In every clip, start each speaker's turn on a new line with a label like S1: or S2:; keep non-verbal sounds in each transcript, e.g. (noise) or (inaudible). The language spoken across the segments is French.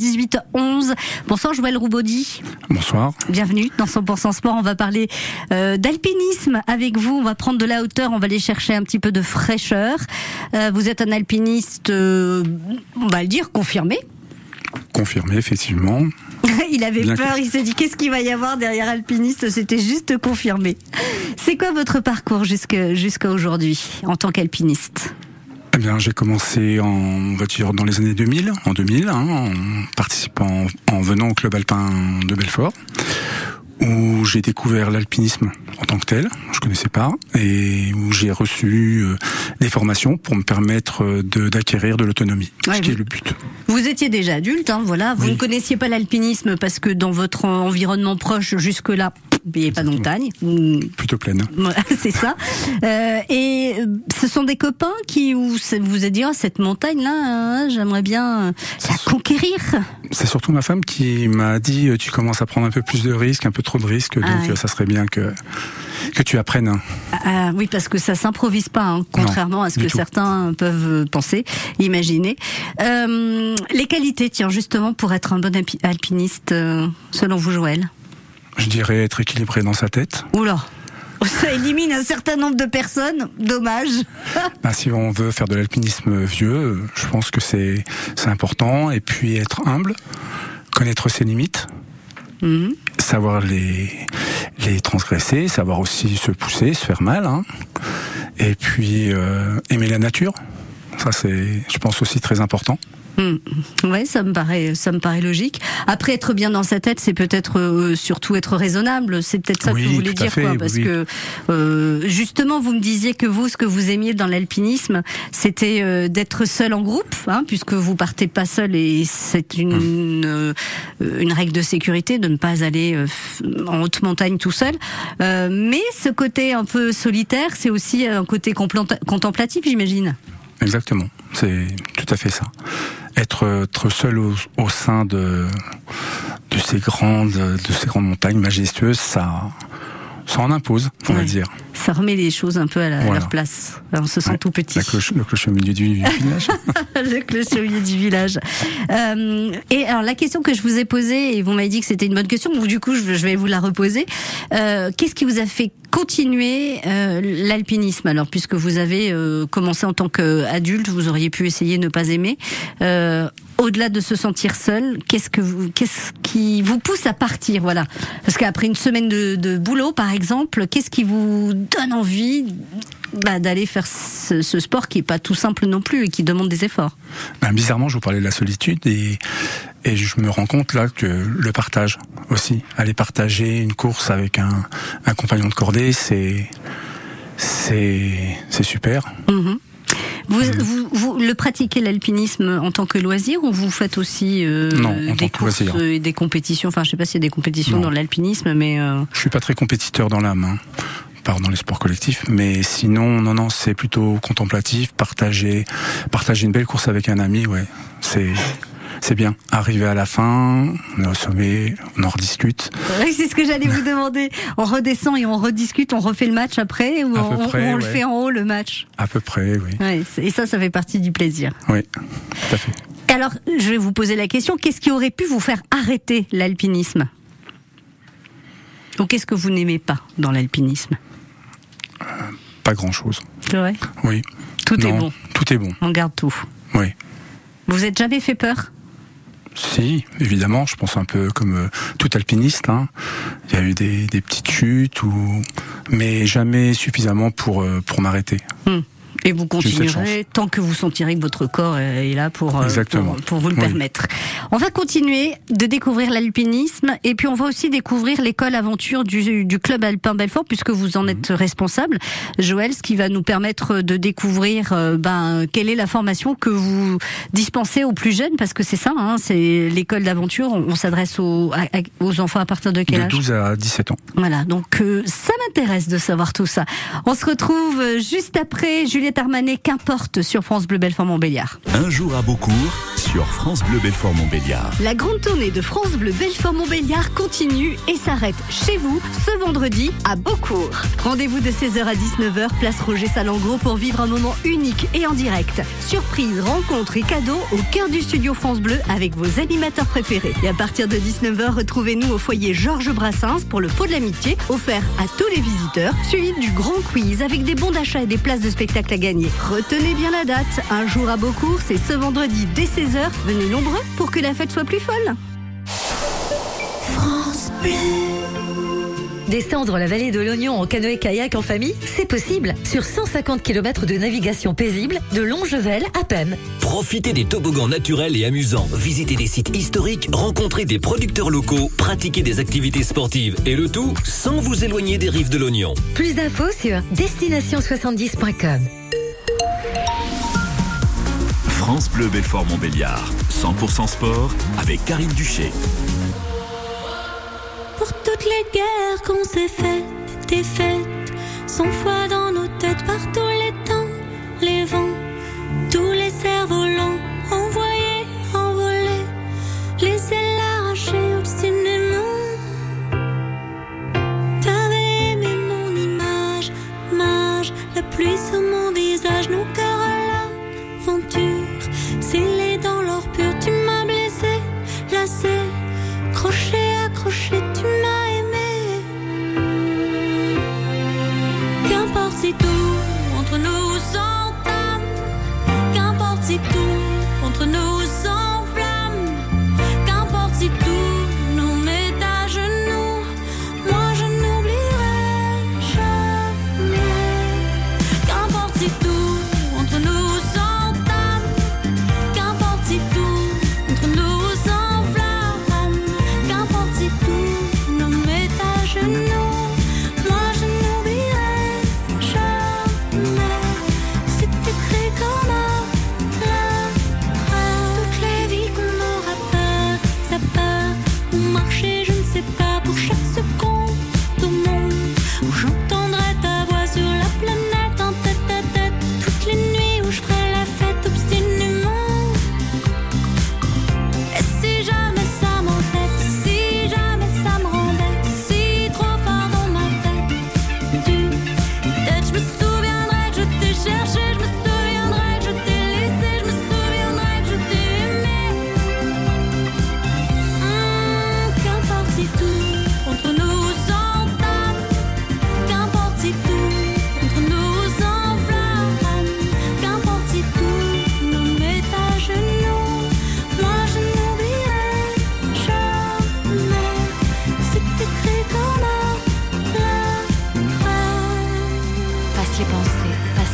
S1: 18h11. Bonsoir Joël Roubaudy.
S2: Bonsoir.
S1: Bienvenue dans 100% Sport. On va parler euh, d'alpinisme avec vous. On va prendre de la hauteur. On va aller chercher un petit peu de fraîcheur. Euh, vous êtes un alpiniste, euh, on va le dire, confirmé.
S2: Confirmé, effectivement. (laughs)
S1: il avait peur. Il s'est dit qu'est-ce qu'il va y avoir derrière alpiniste? C'était juste confirmé. C'est quoi votre parcours jusqu'à aujourd'hui en tant qu'alpiniste?
S2: Eh bien, j'ai commencé en voiture dans les années 2000, en 2000, hein, en participant, en venant au club alpin de Belfort, où j'ai découvert l'alpinisme en tant que tel, je connaissais pas, et où j'ai reçu euh, des formations pour me permettre euh, d'acquérir de, l'autonomie, ce qui est le but.
S1: Vous étiez déjà adulte, hein, voilà, vous ne connaissiez pas l'alpinisme parce que dans votre environnement proche jusque-là, il n'y a pas de montagne.
S2: Plutôt pleine. (laughs)
S1: c'est ça. Euh, et euh, ce sont des copains qui vous vous a dit oh, cette montagne là, hein, j'aimerais bien euh, la conquérir.
S2: C'est surtout ma femme qui m'a dit tu commences à prendre un peu plus de risques, un peu trop de risques, donc ah ça serait bien que que tu apprennes.
S1: Ah, ah, oui, parce que ça s'improvise pas, hein, contrairement à ce que certains peuvent penser, imaginer. les qualités, tiens, justement, pour être un bon alpiniste, selon vous, Joël?
S2: Je dirais être équilibré dans sa tête.
S1: Oula (laughs) ça élimine un certain nombre de personnes, dommage. (laughs)
S2: Bah, si on veut faire de l'alpinisme vieux, je pense que c'est important. Et puis être humble, connaître ses limites, mhm. savoir les, les transgresser, savoir aussi se pousser, se faire mal. Hein. Et puis euh, aimer la nature. Ça, c'est, je pense, aussi très important.
S1: Hmm. Ouais, ça me paraît, ça me paraît logique. Après, être bien dans sa tête, c'est peut-être euh, surtout être raisonnable. C'est peut-être ça que vous voulez dire, quoi, parce que euh, justement, vous me disiez que vous, ce que vous aimiez dans l'alpinisme, c'était euh, d'être seul en groupe, hein, puisque vous partez pas seul et c'est une hmm. une règle de sécurité de ne pas aller en haute montagne tout seul. mais ce côté un peu solitaire, c'est aussi un côté contemplatif, j'imagine.
S2: Exactement, c'est tout à fait ça. Être, seul au, sein de, de ces grandes, de ces grandes montagnes majestueuses, ça, ça en impose, on va dire.
S1: Ça remet les choses un peu à, leur place. On se sent tout petit.
S2: le clocher au milieu du (laughs) village.
S1: le clocher au milieu du village. Euh, et alors la question que je vous ai posée, et vous m'avez dit que c'était une bonne question, donc du coup je, vais vous la reposer. Euh, qu'est-ce qui vous a fait continuer euh, l'alpinisme? Alors puisque vous avez commencé en tant qu'adulte, vous auriez pu essayer ne pas aimer au-delà de se sentir seul, qu'est-ce que vous, qu'est-ce qui vous pousse à partir, voilà Parce qu'après une semaine de, boulot, par exemple, qu'est-ce qui vous donne envie bah, d'aller faire ce, sport qui est pas tout simple non plus et qui demande des efforts?
S2: Ben, Bizarrement, je vous parlais de la solitude et, et je me rends compte là que le partage aussi, aller partager une course avec un, un compagnon de cordée, c'est c'est c'est super.
S1: Mm-hmm. Vous, vous, vous, le pratiquez l'alpinisme en tant que loisir ou vous faites aussi euh, des courses et des compétitions? Enfin, je sais pas s'il y a des compétitions dans l'alpinisme, mais euh...
S2: je suis pas très compétiteur dans l'âme. Hein part dans les sports collectifs, mais sinon, non, non, c'est plutôt contemplatif, partager, partager une belle course avec un ami, ouais, c'est c'est bien. Arriver à la fin, on est au sommet, on en rediscute.
S1: Oui, c'est ce que j'allais vous demander. On redescend et on rediscute, on refait le match après ou on, le fait en haut le match?
S2: À peu près, oui.
S1: et ça, ça fait partie du plaisir.
S2: Oui, tout à fait.
S1: Alors, je vais vous poser la question, qu'est-ce qui aurait pu vous faire arrêter l'alpinisme? Ou qu'est-ce que vous n'aimez pas dans l'alpinisme?
S2: Euh, Pas grand-chose.
S1: Vrai?
S2: Oui.
S1: Tout est bon.
S2: Tout est bon.
S1: On garde tout.
S2: Oui.
S1: Vous êtes jamais fait peur?
S2: Si, évidemment, je pense un peu comme euh, tout alpiniste. Hein. Il y a eu des, petites chutes, ou... mais jamais suffisamment pour, euh, m'arrêter.
S1: Hmm. Et vous continuerez tant que vous sentirez que votre corps est là pour, euh, pour, vous le permettre. On va continuer de découvrir l'alpinisme et puis on va aussi découvrir l'école aventure du, du club alpin Belfort puisque vous en êtes responsable, Joël, ce qui va nous permettre de découvrir euh, ben, quelle est la formation que vous dispensez aux plus jeunes parce que c'est ça, hein, c'est l'école d'aventure. On, s'adresse aux, aux enfants à partir de quel âge
S2: De 12 à 17 ans.
S1: Voilà, donc euh, ça m'intéresse de savoir tout ça. On se retrouve juste après Juliette Juliette Armanet, qu'importe sur France Bleu Belfort Montbéliard.
S3: Un jour à Beaucourt sur France Bleu Belfort Montbéliard.
S1: La grande tournée de France Bleu Belfort Montbéliard continue et s'arrête chez vous ce vendredi à Beaucourt. Rendez-vous de 16h à 19h, place Roger Salengro pour vivre un moment unique et en direct. Surprise, rencontres et cadeaux au cœur du studio France Bleu avec vos animateurs préférés. Et à partir de 19h, retrouvez-nous au foyer Georges Brassens pour le pot de l'amitié offert à tous les visiteurs, suivi du grand quiz avec des bons d'achat et des places de spectacle à gagner. Retenez bien la date, un jour à Beaucourt, c'est ce vendredi dès 16h. Venez nombreux pour que la fête soit plus folle.
S4: France Bleu. Descendre la vallée de l'Oignon en canoë-kayak en famille, c'est possible. Sur 150 km de navigation paisible, de Longevel à Pem.
S5: Profitez des toboggans naturels et amusants, visitez des sites historiques, rencontrez des producteurs locaux, pratiquez des activités sportives et le tout sans vous éloigner des rives de l'Oignon.
S4: Plus d'infos sur destination70.com.
S3: France Bleu Belfort Montbéliard. 100% sport avec Karine Duché.
S6: Pour toutes les guerres qu'on s'est faites, des fêtes, sans foi dans nos têtes par tous les temps, les vents,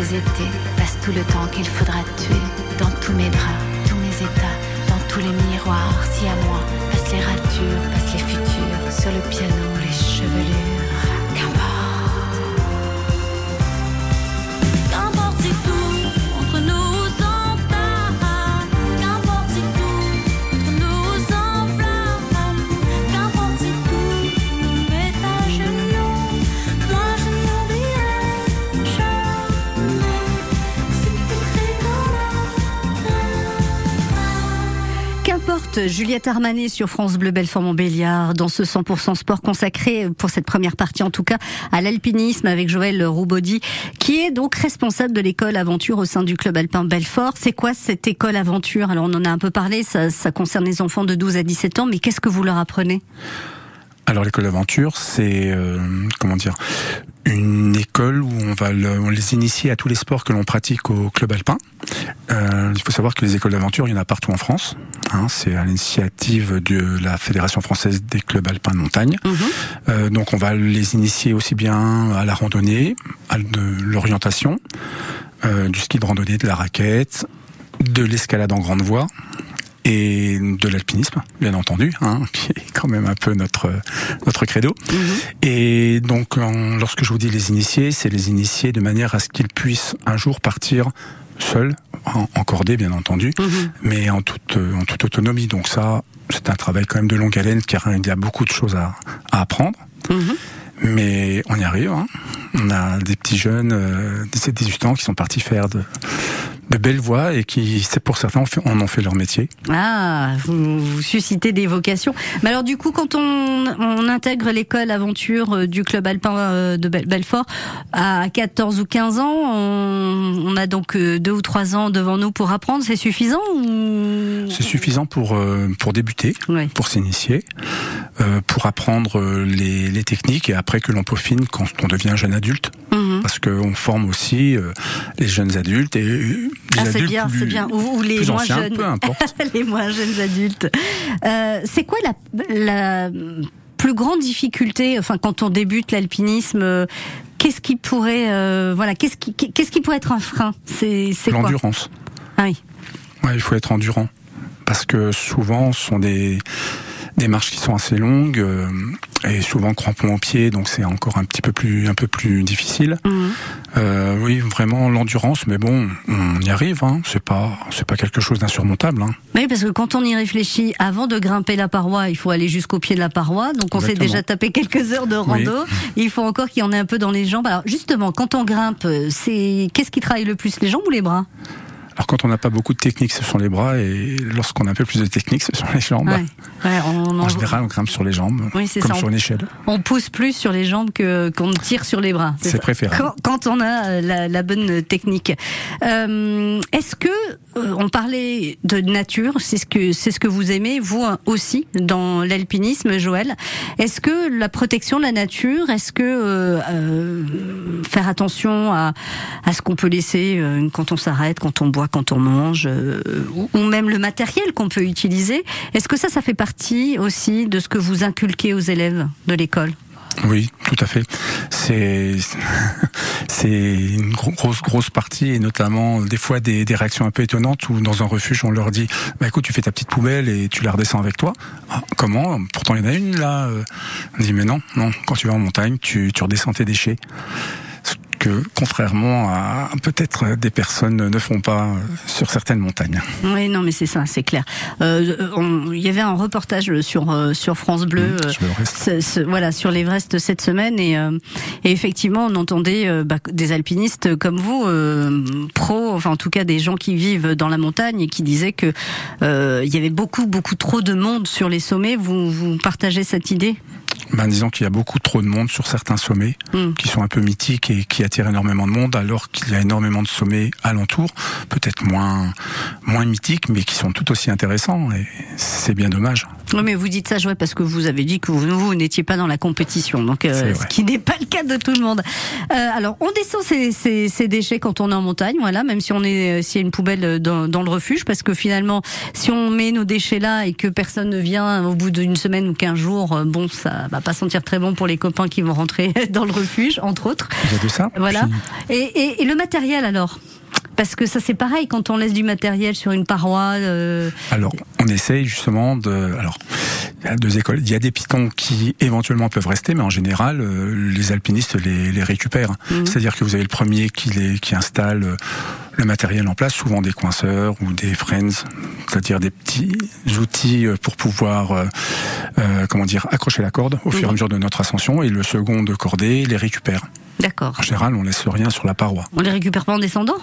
S6: les
S7: étés, passe tout le temps qu'il faudra tuer. Dans tous mes draps, tous mes états, dans tous les miroirs, si à moi. Passe les ratures, passe les futurs, sur le piano, les chevelures.
S1: Juliette Armanet sur France Bleu Belfort Montbéliard dans ce 100% sport consacré pour cette première partie en tout cas à l'alpinisme avec Joël Roubaudy qui est donc responsable de l'école aventure au sein du club alpin Belfort. C'est quoi cette école aventure? Alors on en a un peu parlé, ça, concerne les enfants de 12 à 17 ans, mais qu'est-ce que vous leur apprenez?
S2: Alors l'école d'aventure, c'est euh, comment dire? Une école où on va le- on les initier à tous les sports que l'on pratique au club alpin. Euh, il faut savoir que les écoles d'aventure, il y en a partout en France. Hein, c'est à l'initiative de la Fédération française des clubs alpins de montagne. Euh, donc on va les initier aussi bien à la randonnée, à de l'orientation, euh, du ski de randonnée, de la raquette, de l'escalade en grande voie et de l'alpinisme, bien entendu, hein, (laughs) qui est quand même un peu notre notre credo. Et donc, en- lorsque je vous dis les initier, c'est les initier de manière à ce qu'ils puissent un jour partir seuls, en, en cordée, bien entendu, mais en toute en toute autonomie. Donc ça, c'est un travail quand même de longue haleine, car il y a beaucoup de choses à, à apprendre. Mais on y arrive. Hein. On a des petits jeunes, euh, 17-18 ans, qui sont partis faire de, de belles voies et qui, c'est pour certains, en fait- en ont fait leur métier.
S1: Ah, vous, vous suscitez des vocations. Mais alors du coup, quand on, on intègre l'école aventure euh, du club alpin euh, de Bel- Belfort à 14 ou 15 ans, on, on a donc euh, deux ou trois ans devant nous pour apprendre. C'est suffisant ou?
S2: C'est suffisant pour, pour débuter, pour s'initier, pour apprendre les, les techniques et après que l'on peaufine quand on devient jeune adulte.
S1: Mhm.
S2: Parce qu'on forme aussi les jeunes adultes et
S1: Ah, c'est bien, c'est bien. Ou, ou les
S2: plus
S1: moins
S2: anciens,
S1: jeunes.
S2: peu importe. (laughs)
S1: les moins jeunes adultes. Euh, c'est quoi la, la plus grande difficulté, enfin, quand on débute l'alpinisme euh, Qu'est-ce qui pourrait, euh, voilà, qu'est-ce qui, qu'est-ce qui pourrait être un frein? C'est, c'est quoi?
S2: L'endurance.
S1: Ah oui.
S2: Ouais, il faut être endurant. Parce que souvent, ce sont des, des marches qui sont assez longues euh, et souvent crampons aux pieds, donc c'est encore un petit peu plus, un peu plus difficile.
S1: Mhm.
S2: Euh, oui, vraiment l'endurance, mais bon, on y arrive. Hein. C'est pas, c'est pas quelque chose d'insurmontable. Hein.
S1: Oui, parce que quand on y réfléchit, avant de grimper la paroi, il faut aller jusqu'au pied de la paroi. Donc on s'est déjà tapé quelques heures de rando.
S2: Oui.
S1: Il faut encore qu'il y en ait un peu dans les jambes. Alors justement, quand on grimpe, c'est qu'est-ce qui travaille le plus, les jambes ou les bras?
S2: Alors quand on n'a pas beaucoup de technique, ce sont les bras, et lorsqu'on a un peu plus de technique, ce sont les jambes.
S1: Ouais. Ouais, on,
S2: En général, on grimpe sur les jambes,
S1: Oui, c'est
S2: comme
S1: ça.
S2: sur une échelle.
S1: on pousse plus sur les jambes que qu'on tire sur les bras.
S2: C'est préférable.
S1: Quand, quand on a euh, la, la bonne technique. Euh, Est-ce que euh, on parlait de nature, c'est ce que c'est ce que vous aimez vous aussi dans l'alpinisme, Joël. Est-ce que la protection de la nature, est-ce que euh, euh, faire attention à, à ce qu'on peut laisser euh, quand on s'arrête, quand on boit, quand on mange, euh, ou, même le matériel qu'on peut utiliser, est-ce que ça, ça fait partie aussi de ce que vous inculquez aux élèves de l'école?
S2: Oui, tout à fait. C'est (laughs) une gro- grosse grosse partie et notamment des fois des, réactions un peu étonnantes où dans un refuge on leur dit bah écoute tu fais ta petite poubelle et tu la redescends avec toi. Ah, comment? Pourtant il y en a une là. euh. On dit mais non non quand tu vas en montagne tu redescends tes déchets. Que contrairement à peut-être des personnes ne font pas euh, sur certaines montagnes.
S1: Oui, non, mais c'est ça, c'est clair. Euh, Il y avait un reportage sur euh, sur France Bleu.
S2: Mmh, sur
S1: ce- ce- voilà sur l'Everest cette semaine et, et effectivement on entendait bah, des alpinistes comme vous pros enfin en tout cas des gens qui vivent dans la montagne et qui disaient que il y avait beaucoup beaucoup trop de monde sur les sommets vous vous partagez cette idée?
S2: Ben, disons qu'il y a beaucoup trop de monde sur certains sommets
S1: Mm.
S2: qui sont un peu mythiques et qui attirent énormément de monde, alors qu'il y a énormément de sommets alentours, peut-être moins moins mythiques, mais qui sont tout aussi intéressants. Et c'est bien dommage.
S1: Oui, mais vous dites ça, Joël, parce que vous avez dit que vous, vous n'étiez pas dans la compétition, donc euh, ce qui n'est pas le cas de tout le monde. Euh, alors, on descend ces, ces, ces déchets quand on est en montagne, voilà, même si on est, euh, s'il y a une poubelle dans, dans le refuge, parce que finalement, si on met nos déchets là et que personne ne vient au bout d'une semaine ou quinze jours, bon, ça va pas sentir très bon pour les copains qui vont rentrer (laughs) dans le refuge, entre autres.
S2: Il y a de ça.
S1: Voilà.
S2: Puis,
S1: Et, et, et le matériel alors? Parce que ça c'est pareil quand on laisse du matériel sur une paroi. euh,
S2: alors, on essaye justement de. Alors, il y a deux écoles. Il y a des pitons qui éventuellement peuvent rester, mais en général, euh, les alpinistes les, les récupèrent.
S1: Mhm.
S2: C'est-à-dire que vous avez le premier qui, les, qui installe euh, le matériel en place, souvent des coinceurs ou des friends, c'est-à-dire des petits outils pour pouvoir, euh, euh, comment dire, accrocher la corde au fur et à
S1: Mhm.
S2: mesure de notre ascension. Et le second de cordée les récupère.
S1: D'accord.
S2: En général, on laisse rien sur la paroi.
S1: On les récupère pas en descendant?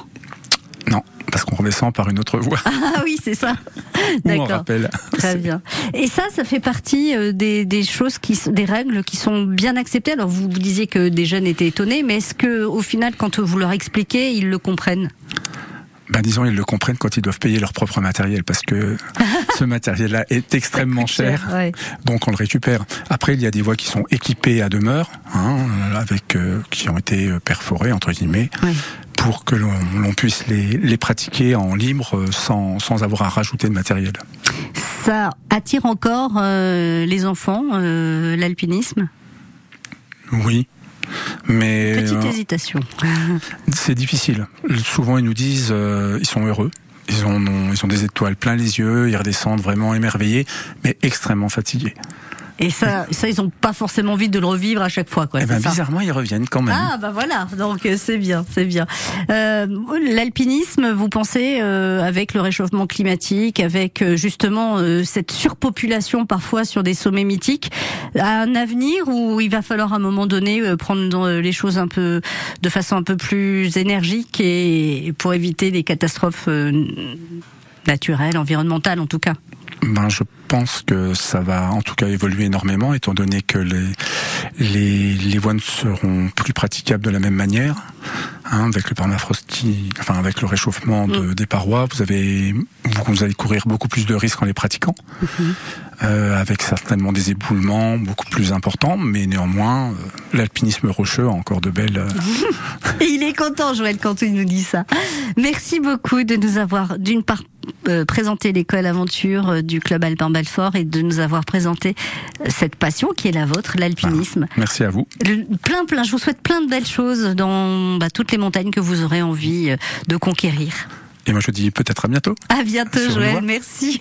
S2: Non, parce qu'on redescend par une autre voie. (laughs)
S1: Ah oui, c'est ça. (laughs) D'accord.
S2: rappelle.
S1: Très bien. Et ça, ça fait partie euh, des, des choses qui, des règles qui sont bien acceptées. Alors vous, vous disiez que des jeunes étaient étonnés, mais est-ce que au final, quand vous leur expliquez, ils le comprennent?
S2: Ben disons, ils le comprennent quand ils doivent payer leur propre matériel, parce que (laughs) ce matériel-là est extrêmement cher,
S1: ouais.
S2: donc on le récupère. Après, il y a des voies qui sont équipées à demeure, hein, avec euh, qui ont été euh, perforées entre guillemets,
S1: Oui.
S2: pour que l'on puisse les, les pratiquer en libre euh, sans, sans avoir à rajouter de matériel.
S1: Ça attire encore euh, les enfants, euh, l'alpinisme?
S2: Oui. Mais
S1: Petite
S2: euh,
S1: hésitation. (laughs)
S2: c'est difficile. Souvent, ils nous disent, ils sont heureux. Ils ont, ils ont des étoiles plein les yeux, ils redescendent vraiment émerveillés, mais extrêmement fatigués.
S1: Et ça, ça, ils ont pas forcément envie de le revivre à chaque fois, quoi.
S2: Eh ben, bizarrement, ils reviennent quand même.
S1: Ah bah voilà, donc euh, c'est bien, c'est bien. Euh, L'alpinisme, vous pensez euh, avec le réchauffement climatique, avec euh, justement euh, cette surpopulation parfois sur des sommets mythiques, à un avenir où il va falloir à un moment donné euh, prendre les choses un peu de façon un peu plus énergique et, et pour éviter les catastrophes euh, naturelles, environnementales en tout cas?
S2: Ben, je pense que ça va en tout cas évoluer énormément, étant donné que les, les, les voies ne seront plus praticables de la même manière. Hein, avec le permafrost, qui- enfin avec le réchauffement de- des parois, vous avez vous, allez courir beaucoup plus de risques en les pratiquant, euh, avec certainement des éboulements beaucoup plus importants, mais néanmoins euh, l'alpinisme rocheux a encore de belles. euh, (laughs)
S1: il est content, Joël, quand il nous dit ça. Merci beaucoup de nous avoir, d'une part, présenté l'école aventure euh, du club alpin Belfort et de nous avoir présenté euh, cette passion qui est la vôtre, l'alpinisme.
S2: Merci à vous.
S1: Le- Plein, plein, je vous souhaite plein de belles choses dans bah, toutes les montagnes que vous aurez envie euh, de conquérir.
S2: Et moi je dis peut-être à bientôt.
S1: À bientôt, Joël. Merci.